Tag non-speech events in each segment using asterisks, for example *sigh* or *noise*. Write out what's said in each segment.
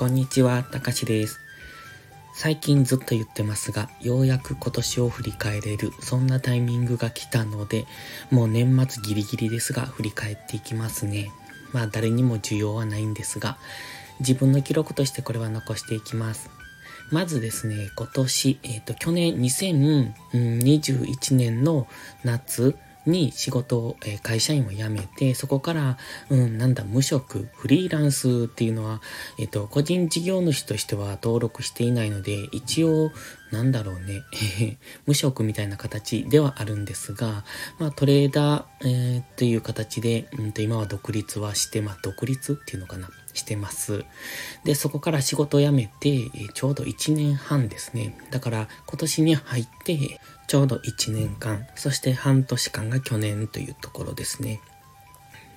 こんにちは、たかしです。最近ずっと言ってますが、ようやく今年を振り返れる、そんなタイミングが来たので、もう年末ギリギリですが、振り返っていきますね。まあ誰にも需要はないんですが、自分の記録としてこれは残していきます。まずですね、今年、えっ、ー、と、去年2021年の夏、に仕事を、えー、会社員を辞めて、そこから、うん、なんだ、無職、フリーランスっていうのは、えっ、ー、と、個人事業主としては登録していないので、一応、なんだろうね、*laughs* 無職みたいな形ではあるんですが、まあ、トレーダー、えー、という形で、うんと、今は独立はして、まあ、独立っていうのかな、してます。で、そこから仕事を辞めて、ちょうど1年半ですね。だから、今年に入って、ちょうど1年間、そして半年間が去年というところですね。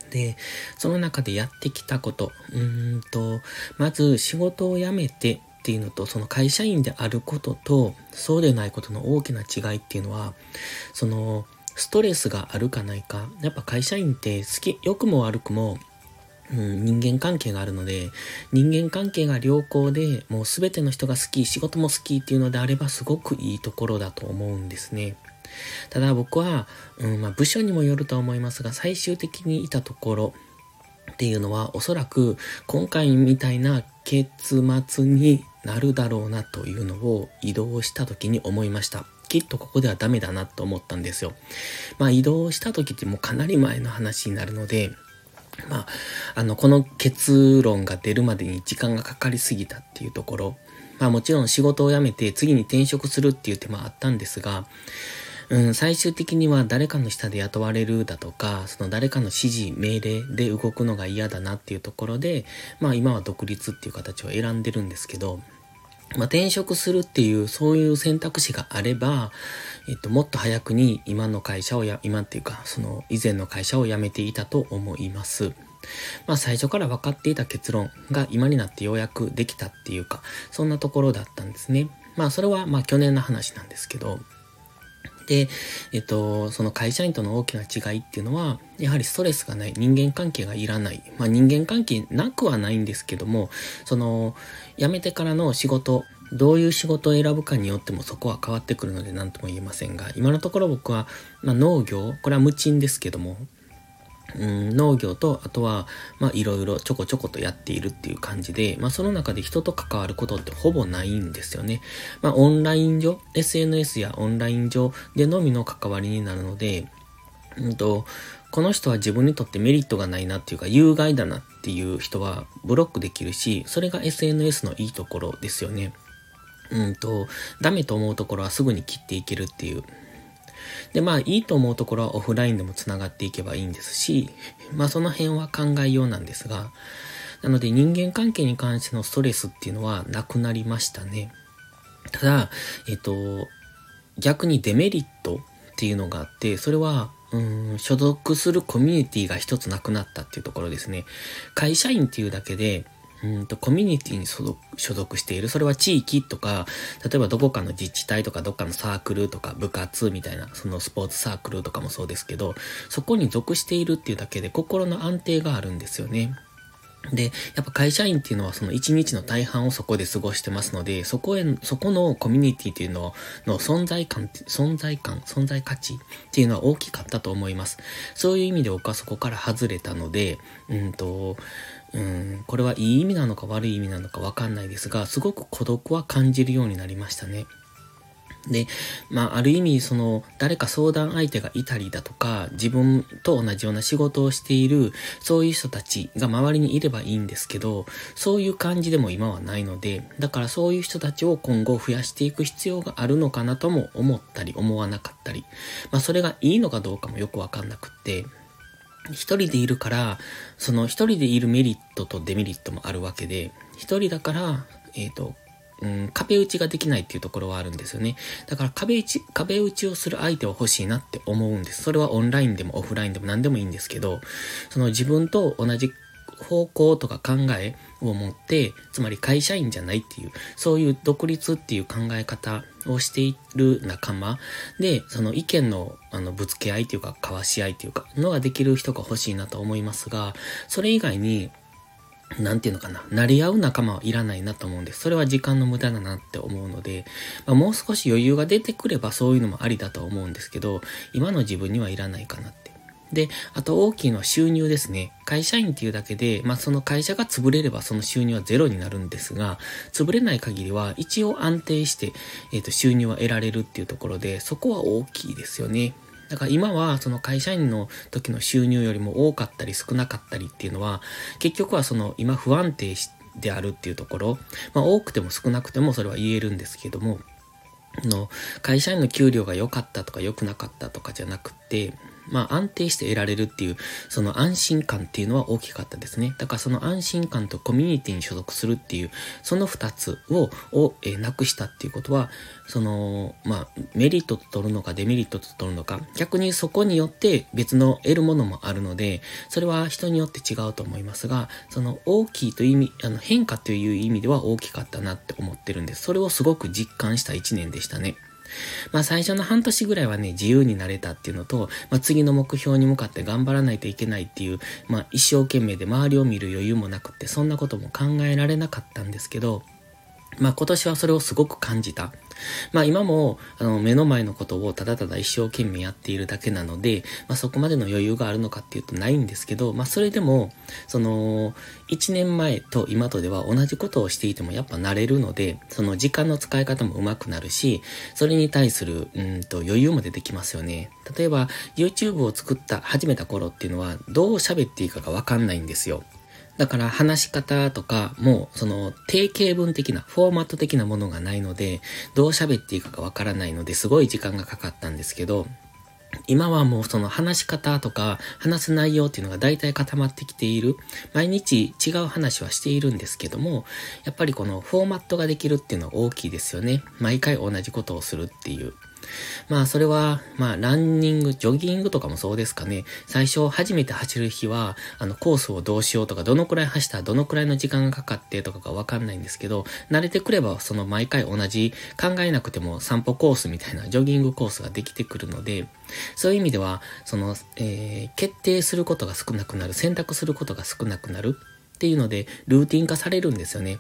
で、その中でやってきたこと、うーんと、まず仕事を辞めてっていうのと、その会社員であることと、そうでないことの大きな違いっていうのは、その、ストレスがあるかないか。やっぱ会社員って好き、良くも悪くも、うん、人間関係があるので、人間関係が良好で、もうすべての人が好き、仕事も好きっていうのであればすごくいいところだと思うんですね。ただ僕は、うん、まあ部署にもよるとは思いますが、最終的にいたところっていうのはおそらく今回みたいな結末になるだろうなというのを移動した時に思いました。きっとここではダメだなと思ったんですよ。まあ移動した時ってもうかなり前の話になるので、まあ、あの、この結論が出るまでに時間がかかりすぎたっていうところ。まあもちろん仕事を辞めて次に転職するっていう手もあったんですが、うん、最終的には誰かの下で雇われるだとか、その誰かの指示、命令で動くのが嫌だなっていうところで、まあ今は独立っていう形を選んでるんですけど、まあ転職するっていうそういう選択肢があれば、えっと、もっと早くに今の会社をや、今っていうか、その以前の会社を辞めていたと思います。まあ最初から分かっていた結論が今になってようやくできたっていうか、そんなところだったんですね。まあそれはまあ去年の話なんですけど、で、えっと、その会社員との大きな違いっていうのは、やはりストレスがない、人間関係がいらない。まあ人間関係なくはないんですけども、その、辞めてからの仕事、どういう仕事を選ぶかによってもそこは変わってくるので何とも言えませんが、今のところ僕は、まあ、農業、これは無賃ですけども、うん、農業と、あとは、まあ、いろいろちょこちょことやっているっていう感じで、まあ、その中で人と関わることってほぼないんですよね。まあ、オンライン上、SNS やオンライン上でのみの関わりになるので、うんと、この人は自分にとってメリットがないなっていうか、有害だなっていう人はブロックできるし、それが SNS のいいところですよね。うんと、ダメと思うところはすぐに切っていけるっていう。で、まあ、いいと思うところはオフラインでも繋がっていけばいいんですし、*laughs* まあ、その辺は考えようなんですが、なので人間関係に関してのストレスっていうのはなくなりましたね。ただ、えっと、逆にデメリットっていうのがあって、それは、うん、所属するコミュニティが一つなくなったっていうところですね。会社員っていうだけで、うんと、コミュニティに所属している。それは地域とか、例えばどこかの自治体とかどっかのサークルとか部活みたいな、そのスポーツサークルとかもそうですけど、そこに属しているっていうだけで心の安定があるんですよね。で、やっぱ会社員っていうのはその一日の大半をそこで過ごしてますので、そこへ、そこのコミュニティっていうのの存在感、存在感、存在価値っていうのは大きかったと思います。そういう意味で僕はそこから外れたので、うんと、うん、これはいい意味なのか悪い意味なのかわかんないですが、すごく孤独は感じるようになりましたね。で、まあ、ある意味、その、誰か相談相手がいたりだとか、自分と同じような仕事をしている、そういう人たちが周りにいればいいんですけど、そういう感じでも今はないので、だからそういう人たちを今後増やしていく必要があるのかなとも思ったり、思わなかったり、まあ、それがいいのかどうかもよくわかんなくって、一人でいるから、その一人でいるメリットとデメリットもあるわけで、一人だから、えっ、ー、と、うん、壁打ちができないっていうところはあるんですよね。だから壁打ち、壁打ちをする相手は欲しいなって思うんです。それはオンラインでもオフラインでも何でもいいんですけど、その自分と同じ方向とか考えを持って、つまり会社員じゃないっていう、そういう独立っていう考え方をしている仲間で、その意見のあのぶつけ合いというか、交わし合いというか、のができる人が欲しいなと思いますが、それ以外に、なんていうのかな、なり合う仲間はいらないなと思うんです。それは時間の無駄だなって思うので、まあ、もう少し余裕が出てくればそういうのもありだと思うんですけど、今の自分にはいらないかなって。で、あと大きいのは収入ですね。会社員っていうだけで、まあその会社が潰れればその収入はゼロになるんですが、潰れない限りは一応安定して、えっ、ー、と収入は得られるっていうところで、そこは大きいですよね。だから今はその会社員の時の収入よりも多かったり少なかったりっていうのは、結局はその今不安定であるっていうところ、まあ多くても少なくてもそれは言えるんですけども、の会社員の給料が良かったとか良くなかったとかじゃなくて、まあ安定して得られるっていう、その安心感っていうのは大きかったですね。だからその安心感とコミュニティに所属するっていう、その二つを、を、えなくしたっていうことは、その、まあ、メリットと取るのかデメリットと取るのか、逆にそこによって別の得るものもあるので、それは人によって違うと思いますが、その大きいという意味、あの変化という意味では大きかったなって思ってるんです。それをすごく実感した一年でしたね。まあ最初の半年ぐらいはね、自由になれたっていうのと、まあ次の目標に向かって頑張らないといけないっていう、まあ一生懸命で周りを見る余裕もなくって、そんなことも考えられなかったんですけど、まあ今年はそれをすごく感じた。まあ今も、あの、目の前のことをただただ一生懸命やっているだけなので、まあそこまでの余裕があるのかっていうとないんですけど、まあそれでも、その、1年前と今とでは同じことをしていてもやっぱ慣れるので、その時間の使い方も上手くなるし、それに対する、うんと余裕も出てきますよね。例えば、YouTube を作った、始めた頃っていうのは、どう喋っていいかがわかんないんですよ。だから話し方とかも、その定型文的な、フォーマット的なものがないので、どう喋っていいかわからないので、すごい時間がかかったんですけど、今はもうその話し方とか話す内容っていうのが大体固まってきている。毎日違う話はしているんですけども、やっぱりこのフォーマットができるっていうのは大きいですよね。毎回同じことをするっていう。まあそれは、まあランニング、ジョギングとかもそうですかね。最初初めて走る日は、あのコースをどうしようとか、どのくらい走ったらどのくらいの時間がかかってとかがわかんないんですけど、慣れてくればその毎回同じ考えなくても散歩コースみたいなジョギングコースができてくるので、そういう意味では、その、えー、決定することが少なくなる、選択することが少なくなるっていうので、ルーティン化されるんですよね。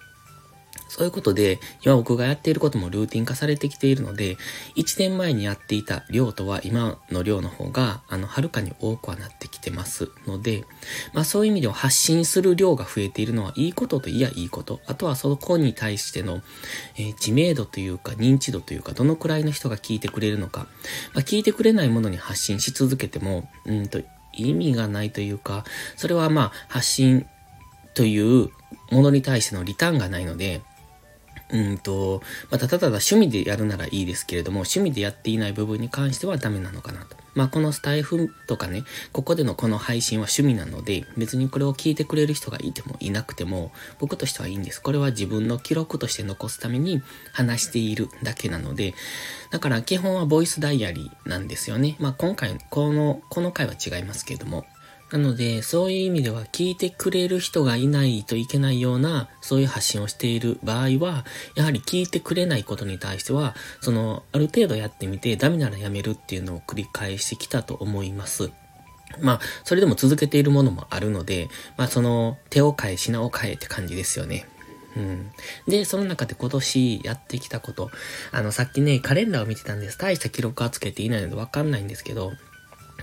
そういうことで、今僕がやっていることもルーティン化されてきているので、1年前にやっていた量とは今の量の方が、あの、はるかに多くはなってきてますので、まあそういう意味では発信する量が増えているのはいいことといやいいこと。あとはそこに対しての、えー、知名度というか認知度というか、どのくらいの人が聞いてくれるのか。まあ聞いてくれないものに発信し続けても、うんと、意味がないというか、それはまあ発信というものに対してのリターンがないので、うんと、ま、たただ趣味でやるならいいですけれども、趣味でやっていない部分に関してはダメなのかなと。まあ、このスタイフとかね、ここでのこの配信は趣味なので、別にこれを聞いてくれる人がいてもいなくても、僕としてはいいんです。これは自分の記録として残すために話しているだけなので、だから基本はボイスダイアリーなんですよね。まあ、今回、この、この回は違いますけれども、なので、そういう意味では聞いてくれる人がいないといけないような、そういう発信をしている場合は、やはり聞いてくれないことに対しては、その、ある程度やってみて、ダメならやめるっていうのを繰り返してきたと思います。まあ、それでも続けているものもあるので、まあ、その、手を変え、品を変えって感じですよね。うん。で、その中で今年やってきたこと。あの、さっきね、カレンダーを見てたんです。大した記録はつけていないのでわかんないんですけど、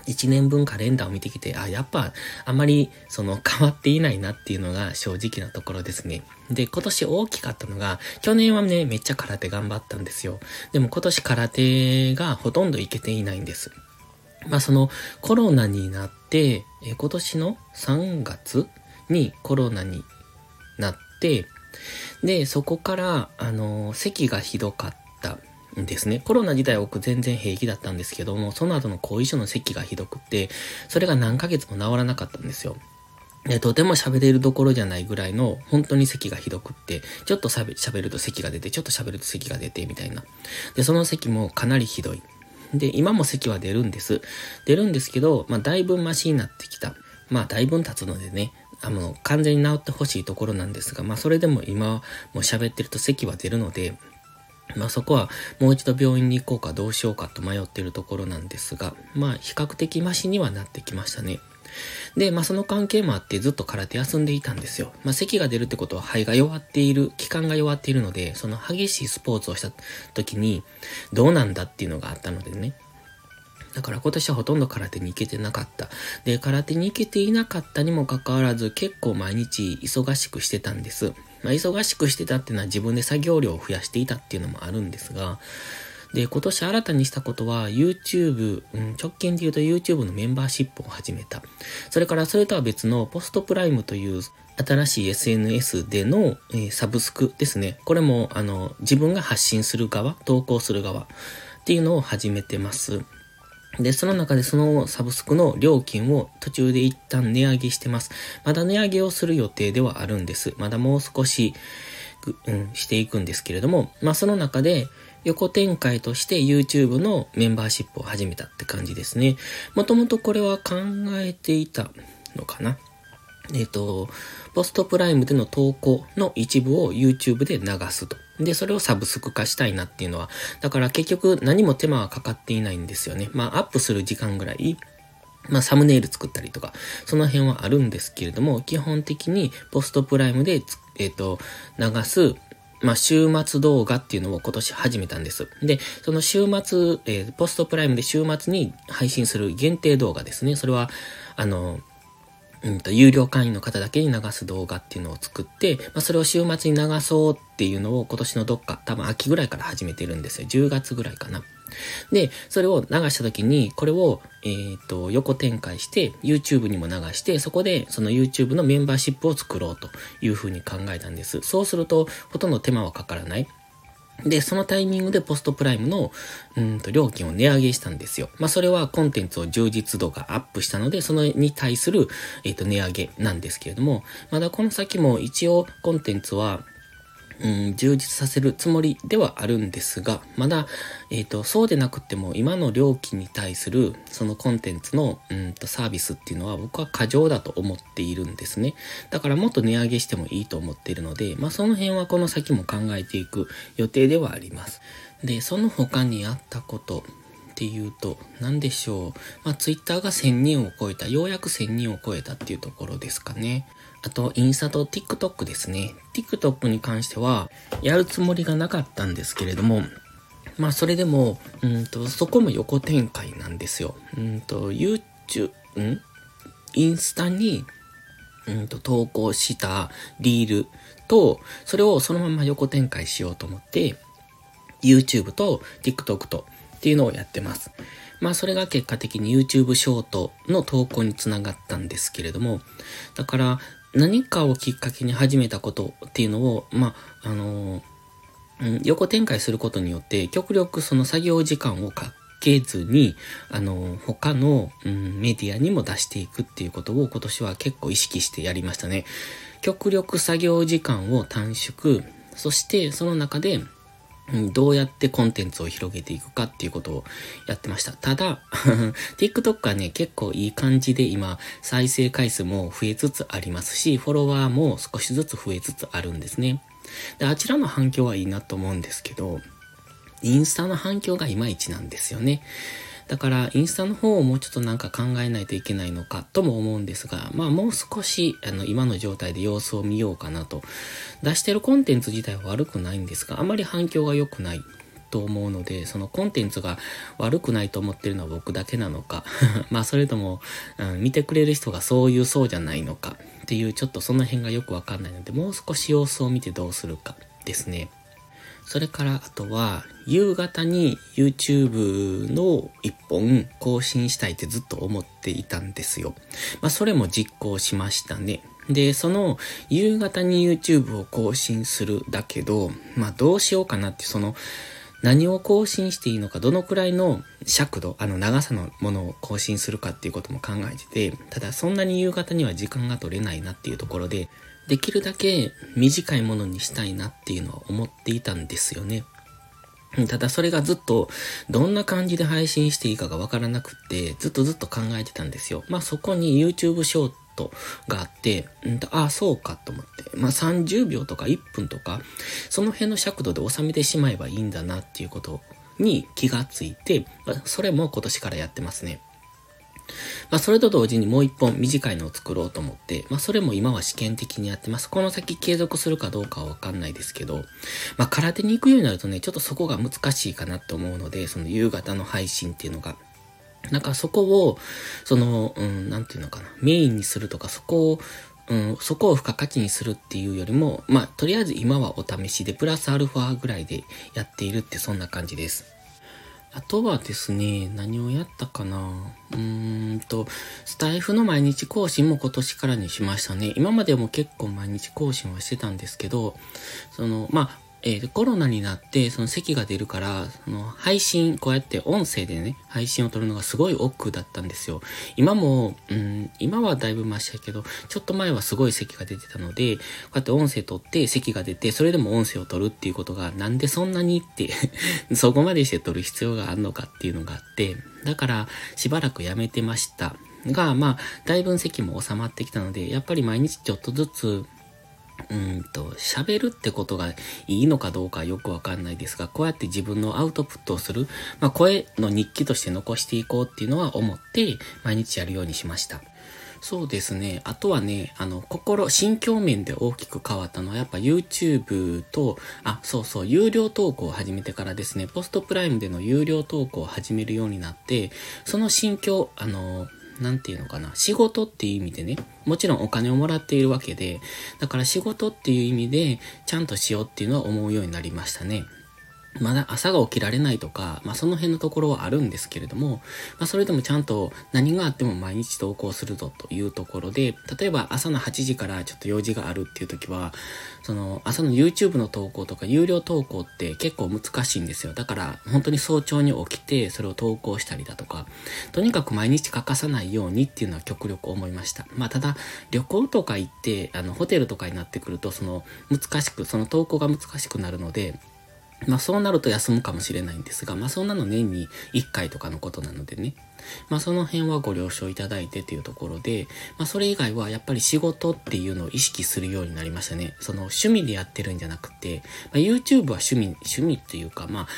1年分カレンダーを見てきて、あ、やっぱあまりその *laughs* 変わっていないなっていうのが正直なところですね。で、今年大きかったのが、去年はね、めっちゃ空手頑張ったんですよ。でも今年空手がほとんどいけていないんです。まあそのコロナになって、え今年の3月にコロナになって、で、そこから、あの、咳がひどかった。ですね。コロナ自体は僕全然平気だったんですけども、その後の後遺症の咳がひどくって、それが何ヶ月も治らなかったんですよ。で、とても喋れるどころじゃないぐらいの、本当に咳がひどくって、ちょっと喋ると咳が出て、ちょっと喋ると咳が出て、みたいな。で、その咳もかなりひどい。で、今も咳は出るんです。出るんですけど、まあ、だいぶマシになってきた。まあ、だいぶ経つのでね、あの、完全に治ってほしいところなんですが、まあ、それでも今、もう喋ってると咳は出るので、まあそこはもう一度病院に行こうかどうしようかと迷っているところなんですが、まあ比較的マシにはなってきましたね。で、まあその関係もあってずっと空手休んでいたんですよ。まあ咳が出るってことは肺が弱っている、気管が弱っているので、その激しいスポーツをした時にどうなんだっていうのがあったのでね。だから今年はほとんど空手に行けてなかった。で、空手に行けていなかったにもかかわらず結構毎日忙しくしてたんです。まあ忙しくしてたっていうのは自分で作業量を増やしていたっていうのもあるんですが、で、今年新たにしたことは YouTube、うん、直近で言うと YouTube のメンバーシップを始めた。それからそれとは別のポストプライムという新しい SNS での、えー、サブスクですね。これもあの自分が発信する側、投稿する側っていうのを始めてます。で、その中でそのサブスクの料金を途中で一旦値上げしてます。まだ値上げをする予定ではあるんです。まだもう少し、うん、していくんですけれども、まあその中で、横展開として YouTube のメンバーシップを始めたって感じですね。もともとこれは考えていたのかな。えっ、ー、と、ポストプライムでの投稿の一部を YouTube で流すと。で、それをサブスク化したいなっていうのは、だから結局何も手間はかかっていないんですよね。まあ、アップする時間ぐらい、まあ、サムネイル作ったりとか、その辺はあるんですけれども、基本的にポストプライムで、えっ、ー、と、流すまあ、週末動画っていうのを今年始めたんです。で、その週末、えー、ポストプライムで週末に配信する限定動画ですね。それは、あの、うんと、有料会員の方だけに流す動画っていうのを作って、まあ、それを週末に流そうっていうのを今年のどっか、多分秋ぐらいから始めてるんですよ。10月ぐらいかな。で、それを流した時に、これを、えっ、と、横展開して、YouTube にも流して、そこで、その YouTube のメンバーシップを作ろうというふうに考えたんです。そうすると、ほとんど手間はかからない。で、そのタイミングでポストプライムの、うんと、料金を値上げしたんですよ。まあ、それはコンテンツを充実度がアップしたので、そのに対する、えっ、ー、と、値上げなんですけれども、まだこの先も一応コンテンツは、うん、充実させるつもりではあるんですが、まだ、えっ、ー、と、そうでなくても今の料金に対するそのコンテンツの、うんと、サービスっていうのは僕は過剰だと思っているんですね。だからもっと値上げしてもいいと思っているので、まあその辺はこの先も考えていく予定ではあります。で、その他にあったこと、っていうと、何でしょう。まあ、ツイッターが1000人を超えた、ようやく1000人を超えたっていうところですかね。あと、インスタと TikTok ですね。TikTok に関しては、やるつもりがなかったんですけれども、まあ、それでも、うんと、そこも横展開なんですよ。うんと、YouTube、ん？インスタに、うんと、投稿したリールと、それをそのまま横展開しようと思って、YouTube と TikTok とっていうのをやってます。まあそれが結果的に YouTube ショートの投稿につながったんですけれども、だから何かをきっかけに始めたことっていうのを、まあ、あのー、横展開することによって、極力その作業時間をかけずに、あの、他の、うん、メディアにも出していくっていうことを今年は結構意識してやりましたね。極力作業時間を短縮、そしてその中で、どうやってコンテンツを広げていくかっていうことをやってました。ただ、*laughs* TikTok はね、結構いい感じで今、再生回数も増えつつありますし、フォロワーも少しずつ増えつつあるんですね。で、あちらの反響はいいなと思うんですけど、インスタの反響がいまいちなんですよね。だから、インスタの方をもうちょっとなんか考えないといけないのかとも思うんですが、まあもう少し、あの、今の状態で様子を見ようかなと。出してるコンテンツ自体は悪くないんですが、あまり反響が良くないと思うので、そのコンテンツが悪くないと思ってるのは僕だけなのか、*laughs* まあそれとも、うん、見てくれる人がそういうそうじゃないのかっていうちょっとその辺がよくわかんないので、もう少し様子を見てどうするかですね。それからあとは、夕方に YouTube の一本更新したいってずっと思っていたんですよ。まあそれも実行しましたね。で、その夕方に YouTube を更新するだけど、まあどうしようかなって、その何を更新していいのか、どのくらいの尺度、あの長さのものを更新するかっていうことも考えてて、ただそんなに夕方には時間が取れないなっていうところで、できるだけ短いものにしたいなっていうのは思っていたんですよね。ただそれがずっとどんな感じで配信していいかがわからなくって、ずっとずっと考えてたんですよ。まあそこに YouTube ショートがあって、んああ、そうかと思って。まあ30秒とか1分とか、その辺の尺度で収めてしまえばいいんだなっていうことに気がついて、それも今年からやってますね。まあ、それと同時にもう一本短いのを作ろうと思って、まあ、それも今は試験的にやってます。この先継続するかどうかはわかんないですけど、まあ、空手に行くようになるとね、ちょっとそこが難しいかなって思うので、その夕方の配信っていうのが。なんかそこを、その、うん、なんていうのかな、メインにするとか、そこを、うん、そこを付加価値にするっていうよりも、まあ、とりあえず今はお試しで、プラスアルファぐらいでやっているってそんな感じです。あとはですね、何をやったかな？うーんと、スタイフの毎日更新も今年からにしましたね。今までも結構毎日更新はしてたんですけど、その、まあ、えー、コロナになって、その咳が出るから、その配信、こうやって音声でね、配信を撮るのがすごい億劫だったんですよ。今も、うん、今はだいぶマシだけど、ちょっと前はすごい咳が出てたので、こうやって音声撮って咳が出て、それでも音声を撮るっていうことが、なんでそんなにって *laughs* そこまでして撮る必要があるのかっていうのがあって、だから、しばらくやめてました。が、まあ、だいぶ咳も収まってきたので、やっぱり毎日ちょっとずつ、うんと、喋るってことがいいのかどうかよくわかんないですが、こうやって自分のアウトプットをする、まあ、声の日記として残していこうっていうのは思って、毎日やるようにしました。そうですね。あとはね、あの、心、心境面で大きく変わったのは、やっぱ YouTube と、あ、そうそう、有料投稿を始めてからですね、ポストプライムでの有料投稿を始めるようになって、その心境、あの、何て言うのかな、仕事っていう意味でね、もちろんお金をもらっているわけで、だから仕事っていう意味で、ちゃんとしようっていうのは思うようになりましたね。まだ朝が起きられないとか、まあその辺のところはあるんですけれども、まあそれでもちゃんと何があっても毎日投稿するぞというところで、例えば朝の8時からちょっと用事があるっていう時は、その朝の YouTube の投稿とか有料投稿って結構難しいんですよ。だから本当に早朝に起きてそれを投稿したりだとか、とにかく毎日欠かさないようにっていうのは極力思いました。まあただ旅行とか行って、あのホテルとかになってくるとその難しく、その投稿が難しくなるので、まあそうなると休むかもしれないんですが、まあそんなの年に1回とかのことなのでね。まあその辺はご了承いただいてというところで、まあそれ以外はやっぱり仕事っていうのを意識するようになりましたね。その趣味でやってるんじゃなくて、まあ、YouTube は趣味、趣味っていうか、まあ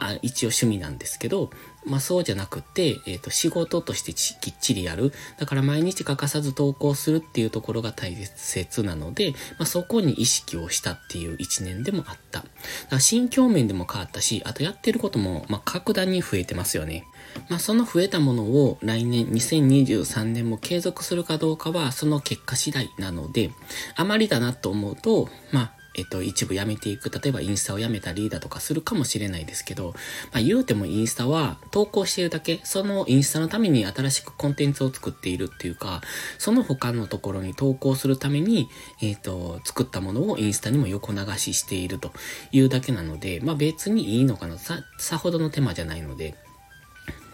あ一応趣味なんですけど、まあそうじゃなくて、えっ、ー、と仕事としてきっちりやる。だから毎日欠かさず投稿するっていうところが大切なので、まあそこに意識をしたっていう一年でもあった。だから心境面でも変わったし、あとやってることも、まあ格段に増えてますよね。まあその増えたものを来年2023年も継続するかどうかはその結果次第なので、あまりだなと思うと、まあえっと、一部やめていく。例えばインスタをやめたりだとかするかもしれないですけど、まあ言うてもインスタは投稿しているだけ、そのインスタのために新しくコンテンツを作っているっていうか、その他のところに投稿するために、えっと、作ったものをインスタにも横流ししているというだけなので、まあ別にいいのかな。さ、さほどの手間じゃないので、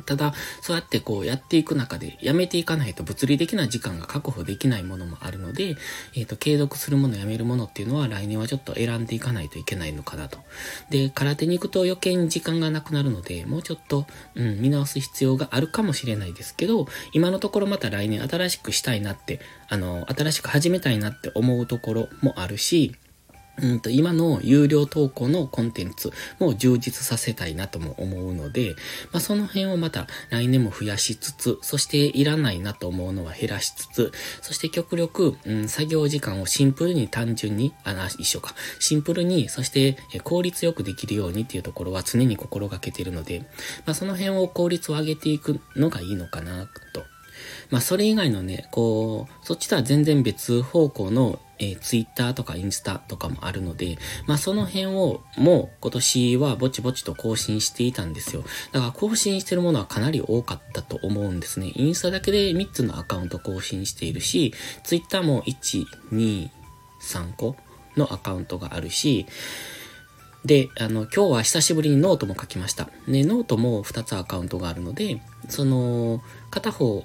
ただ、そうやってこうやっていく中で、やめていかないと物理的な時間が確保できないものもあるので、えっ、ー、と、継続するもの、やめるものっていうのは来年はちょっと選んでいかないといけないのかなと。で、空手に行くと余計に時間がなくなるので、もうちょっと、うん、見直す必要があるかもしれないですけど、今のところまた来年新しくしたいなって、あの、新しく始めたいなって思うところもあるし、うんと今の有料投稿のコンテンツも充実させたいなとも思うので、まあ、その辺をまた来年も増やしつつ、そしていらないなと思うのは減らしつつ、そして極力、うん、作業時間をシンプルに単純に、あ、一緒か。シンプルに、そして効率よくできるようにっていうところは常に心がけているので、まあ、その辺を効率を上げていくのがいいのかなとまあ、それ以外のね、こう、そっちとは全然別方向の、えー、ツイッターとかインスタとかもあるので、まあ、その辺をもう今年はぼちぼちと更新していたんですよ。だから更新してるものはかなり多かったと思うんですね。インスタだけで3つのアカウント更新しているし、ツイッターも1、2、3個のアカウントがあるし、で、あの、今日は久しぶりにノートも書きました。ね、ノートも2つアカウントがあるので、その、片方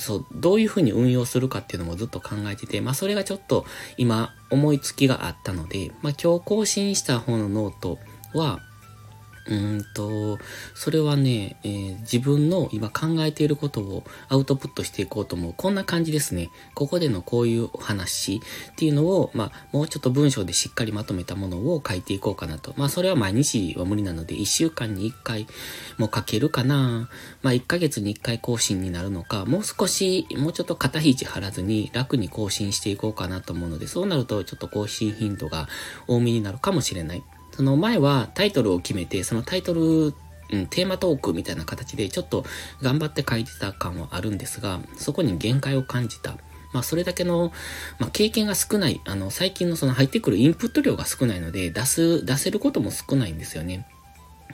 そう、どういうふうに運用するかっていうのもずっと考えてて、まあそれがちょっと今思いつきがあったので、まあ今日更新した方のノートは、うんと、それはね、えー、自分の今考えていることをアウトプットしていこうと思う。こんな感じですね。ここでのこういう話っていうのを、まあ、もうちょっと文章でしっかりまとめたものを書いていこうかなと。まあ、それは毎日は無理なので、1週間に1回も書けるかな。まあ、1ヶ月に1回更新になるのか、もう少し、もうちょっと肩肘張らずに楽に更新していこうかなと思うので、そうなるとちょっと更新頻度が多めになるかもしれない。その前はタイトルを決めて、そのタイトル、うん、テーマトークみたいな形でちょっと頑張って書いてた感はあるんですが、そこに限界を感じた。まあ、それだけの、まあ、経験が少ない、あの、最近のその入ってくるインプット量が少ないので、出す、出せることも少ないんですよね。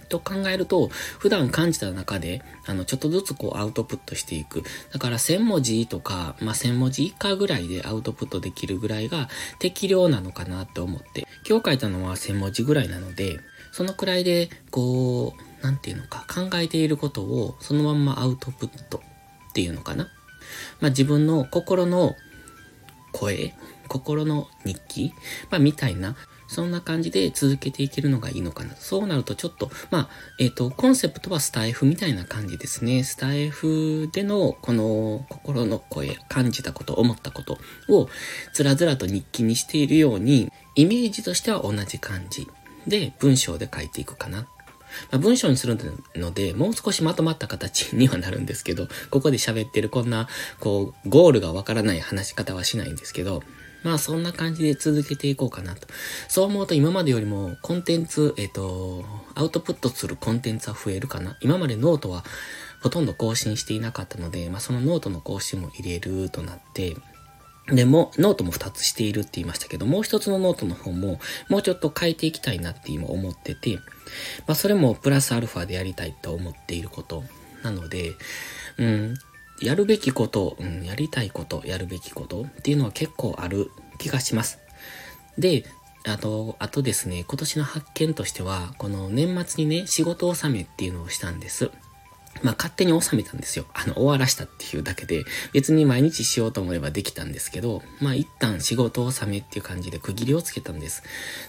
と考えると、普段感じた中で、あの、ちょっとずつこうアウトプットしていく。だから1000文字とか、まあ、1000文字以下ぐらいでアウトプットできるぐらいが適量なのかなって思って。今日書いたのは1000文字ぐらいなので、そのくらいで、こう、なんていうのか、考えていることをそのまんまアウトプットっていうのかな。まあ、自分の心の声、心の日記、まあ、みたいな、そんな感じで続けていけるのがいいのかな。そうなるとちょっと、まあ、えっ、ー、と、コンセプトはスタイフみたいな感じですね。スタイフでの、この心の声、感じたこと、思ったことを、ずらずらと日記にしているように、イメージとしては同じ感じで、文章で書いていくかな。まあ、文章にするので、もう少しまとまった形にはなるんですけど、ここで喋ってるこんな、こう、ゴールがわからない話し方はしないんですけど、まあそんな感じで続けていこうかなと。そう思うと今までよりもコンテンツ、えっ、ー、と、アウトプットするコンテンツは増えるかな。今までノートはほとんど更新していなかったので、まあそのノートの更新も入れるとなって、でも、ノートも2つしているって言いましたけど、もう一つのノートの方も、もうちょっと変えていきたいなって今思ってて、まあそれもプラスアルファでやりたいと思っていることなので、うん、やるべきこと、うん、やりたいこと、やるべきことっていうのは結構ある気がします。で、あと、あとですね、今年の発見としては、この年末にね、仕事納めっていうのをしたんです。まあ勝手に収めたんですよ。あの、終わらしたっていうだけで、別に毎日しようと思えばできたんですけど、まあ一旦仕事納めっていう感じで区切りをつけたんです。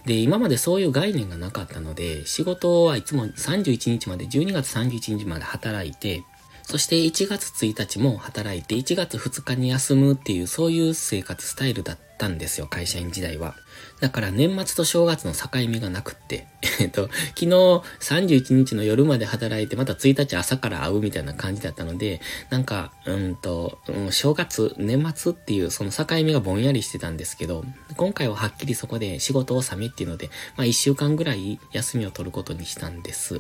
で、今までそういう概念がなかったので、仕事はいつも31日まで、12月31日まで働いて、そして1月1日も働いて1月2日に休むっていうそういう生活スタイルだったんですよ、会社員時代は。だから年末と正月の境目がなくって、*laughs* えっと、昨日31日の夜まで働いてまた1日朝から会うみたいな感じだったので、なんか、うんと、うん、正月、年末っていうその境目がぼんやりしてたんですけど、今回ははっきりそこで仕事納めっていうので、まあ1週間ぐらい休みを取ることにしたんです。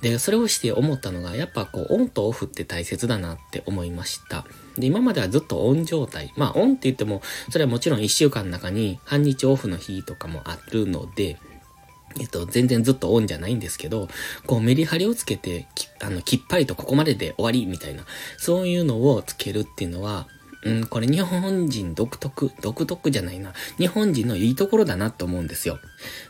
で、それをして思ったのが、やっぱこう、オンとオフって大切だなって思いました。で、今まではずっとオン状態。まあ、オンって言っても、それはもちろん一週間の中に半日オフの日とかもあるので、えっと、全然ずっとオンじゃないんですけど、こうメリハリをつけて、あの、きっぱりとここまでで終わりみたいな、そういうのをつけるっていうのは、うん、これ日本人独特、独特じゃないな。日本人のいいところだなと思うんですよ。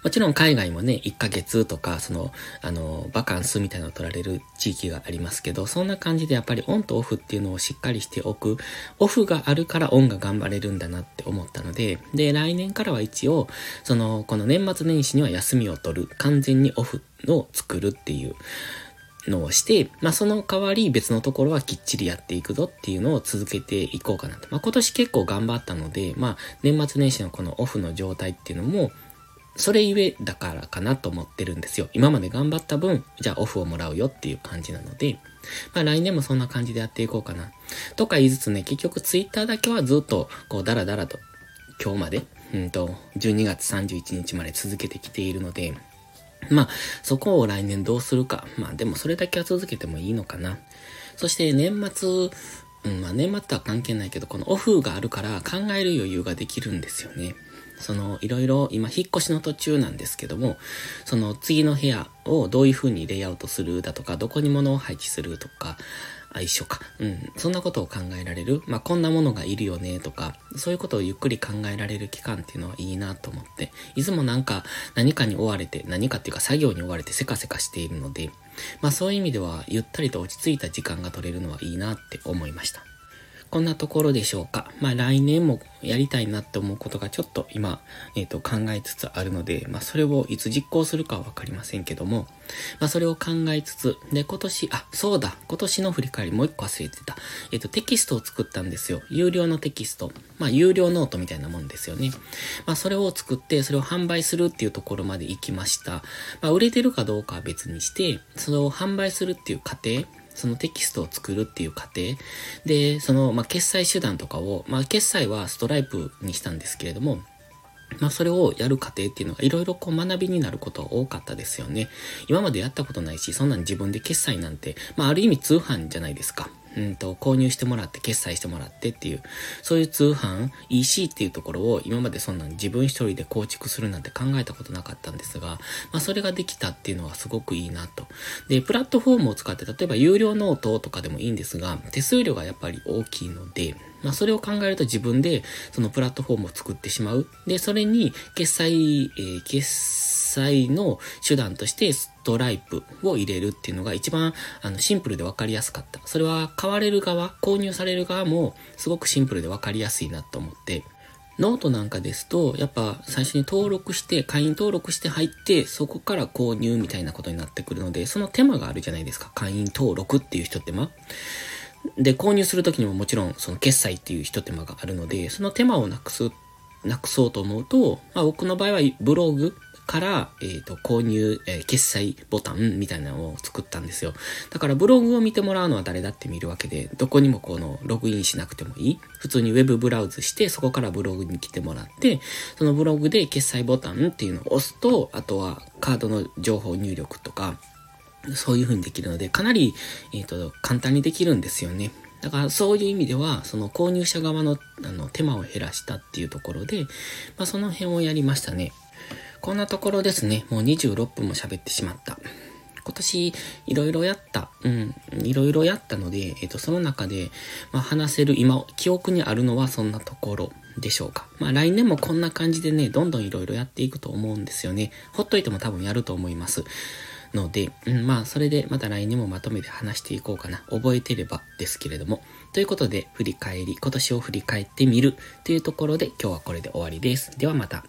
もちろん海外もね、1ヶ月とか、その、あの、バカンスみたいなのを取られる地域がありますけど、そんな感じでやっぱりオンとオフっていうのをしっかりしておく。オフがあるからオンが頑張れるんだなって思ったので、で、来年からは一応、その、この年末年始には休みを取る。完全にオフを作るっていう。のをして、まあ、その代わり別のところはきっちりやっていくぞっていうのを続けていこうかなと。まあ、今年結構頑張ったので、まあ、年末年始のこのオフの状態っていうのも、それゆえだからかなと思ってるんですよ。今まで頑張った分、じゃあオフをもらうよっていう感じなので、まあ来年もそんな感じでやっていこうかな。とか言いつつね、結局ツイッターだけはずっとこうダラダラと今日まで、うんと、12月31日まで続けてきているので、*laughs* まあ、そこを来年どうするか。まあ、でもそれだけは続けてもいいのかな。そして年末、うん、まあ年末とは関係ないけど、このオフがあるから考える余裕ができるんですよね。その、いろいろ、今、引っ越しの途中なんですけども、その次の部屋をどういう風にレイアウトするだとか、どこに物を配置するとか、あ、一緒か。うん。そんなことを考えられる。まあ、こんなものがいるよね、とか、そういうことをゆっくり考えられる期間っていうのはいいなと思って、いつもなんか何かに追われて、何かっていうか作業に追われてせかせかしているので、まあそういう意味では、ゆったりと落ち着いた時間が取れるのはいいなって思いました。こんなところでしょうか。まあ来年もやりたいなって思うことがちょっと今、えっ、ー、と考えつつあるので、まあそれをいつ実行するかはわかりませんけども、まあそれを考えつつ、で今年、あ、そうだ、今年の振り返りもう一個忘れてた。えっ、ー、とテキストを作ったんですよ。有料のテキスト。まあ有料ノートみたいなもんですよね。まあそれを作って、それを販売するっていうところまで行きました。まあ売れてるかどうかは別にして、それを販売するっていう過程、そのテキストを作るっていう過程で、その、まあ、決済手段とかを、まあ、決済はストライプにしたんですけれども、まあ、それをやる過程っていうのがいろいろこう学びになることが多かったですよね。今までやったことないし、そんなん自分で決済なんて、まあ、ある意味通販じゃないですか。うんと、購入してもらって、決済してもらってっていう、そういう通販、EC っていうところを今までそんなに自分一人で構築するなんて考えたことなかったんですが、まあそれができたっていうのはすごくいいなと。で、プラットフォームを使って、例えば有料ノートとかでもいいんですが、手数料がやっぱり大きいので、まあそれを考えると自分でそのプラットフォームを作ってしまう。で、それに決済、えー、決済の手段としてトライプを入れるっていうのが一番あのシンプルで分かりやすかった。それは買われる側、購入される側もすごくシンプルで分かりやすいなと思って、ノートなんかですと、やっぱ最初に登録して、会員登録して入って、そこから購入みたいなことになってくるので、その手間があるじゃないですか。会員登録っていう一手間。で、購入するときにももちろん、その決済っていう一手間があるので、その手間をなくす、なくそうと思うと、まあ僕の場合はブログから、えっ、ー、と、購入、えー、決済ボタンみたいなのを作ったんですよ。だからブログを見てもらうのは誰だって見るわけで、どこにもこのログインしなくてもいい。普通にウェブブラウズして、そこからブログに来てもらって、そのブログで決済ボタンっていうのを押すと、あとはカードの情報入力とか、そういう風にできるので、かなり、えっ、ー、と、簡単にできるんですよね。だからそういう意味では、その購入者側のあの手間を減らしたっていうところで、まあその辺をやりましたね。こんなところですね。もう26分も喋ってしまった。今年いろいろやった。うん。いろいろやったので、えっ、と、その中で、まあ、話せる今、記憶にあるのはそんなところでしょうか。まあ、来年もこんな感じでね、どんどんいろいろやっていくと思うんですよね。ほっといても多分やると思います。ので、うん、まあ、それでまた来年もまとめて話していこうかな。覚えてればですけれども。ということで、振り返り、今年を振り返ってみるというところで、今日はこれで終わりです。ではまた。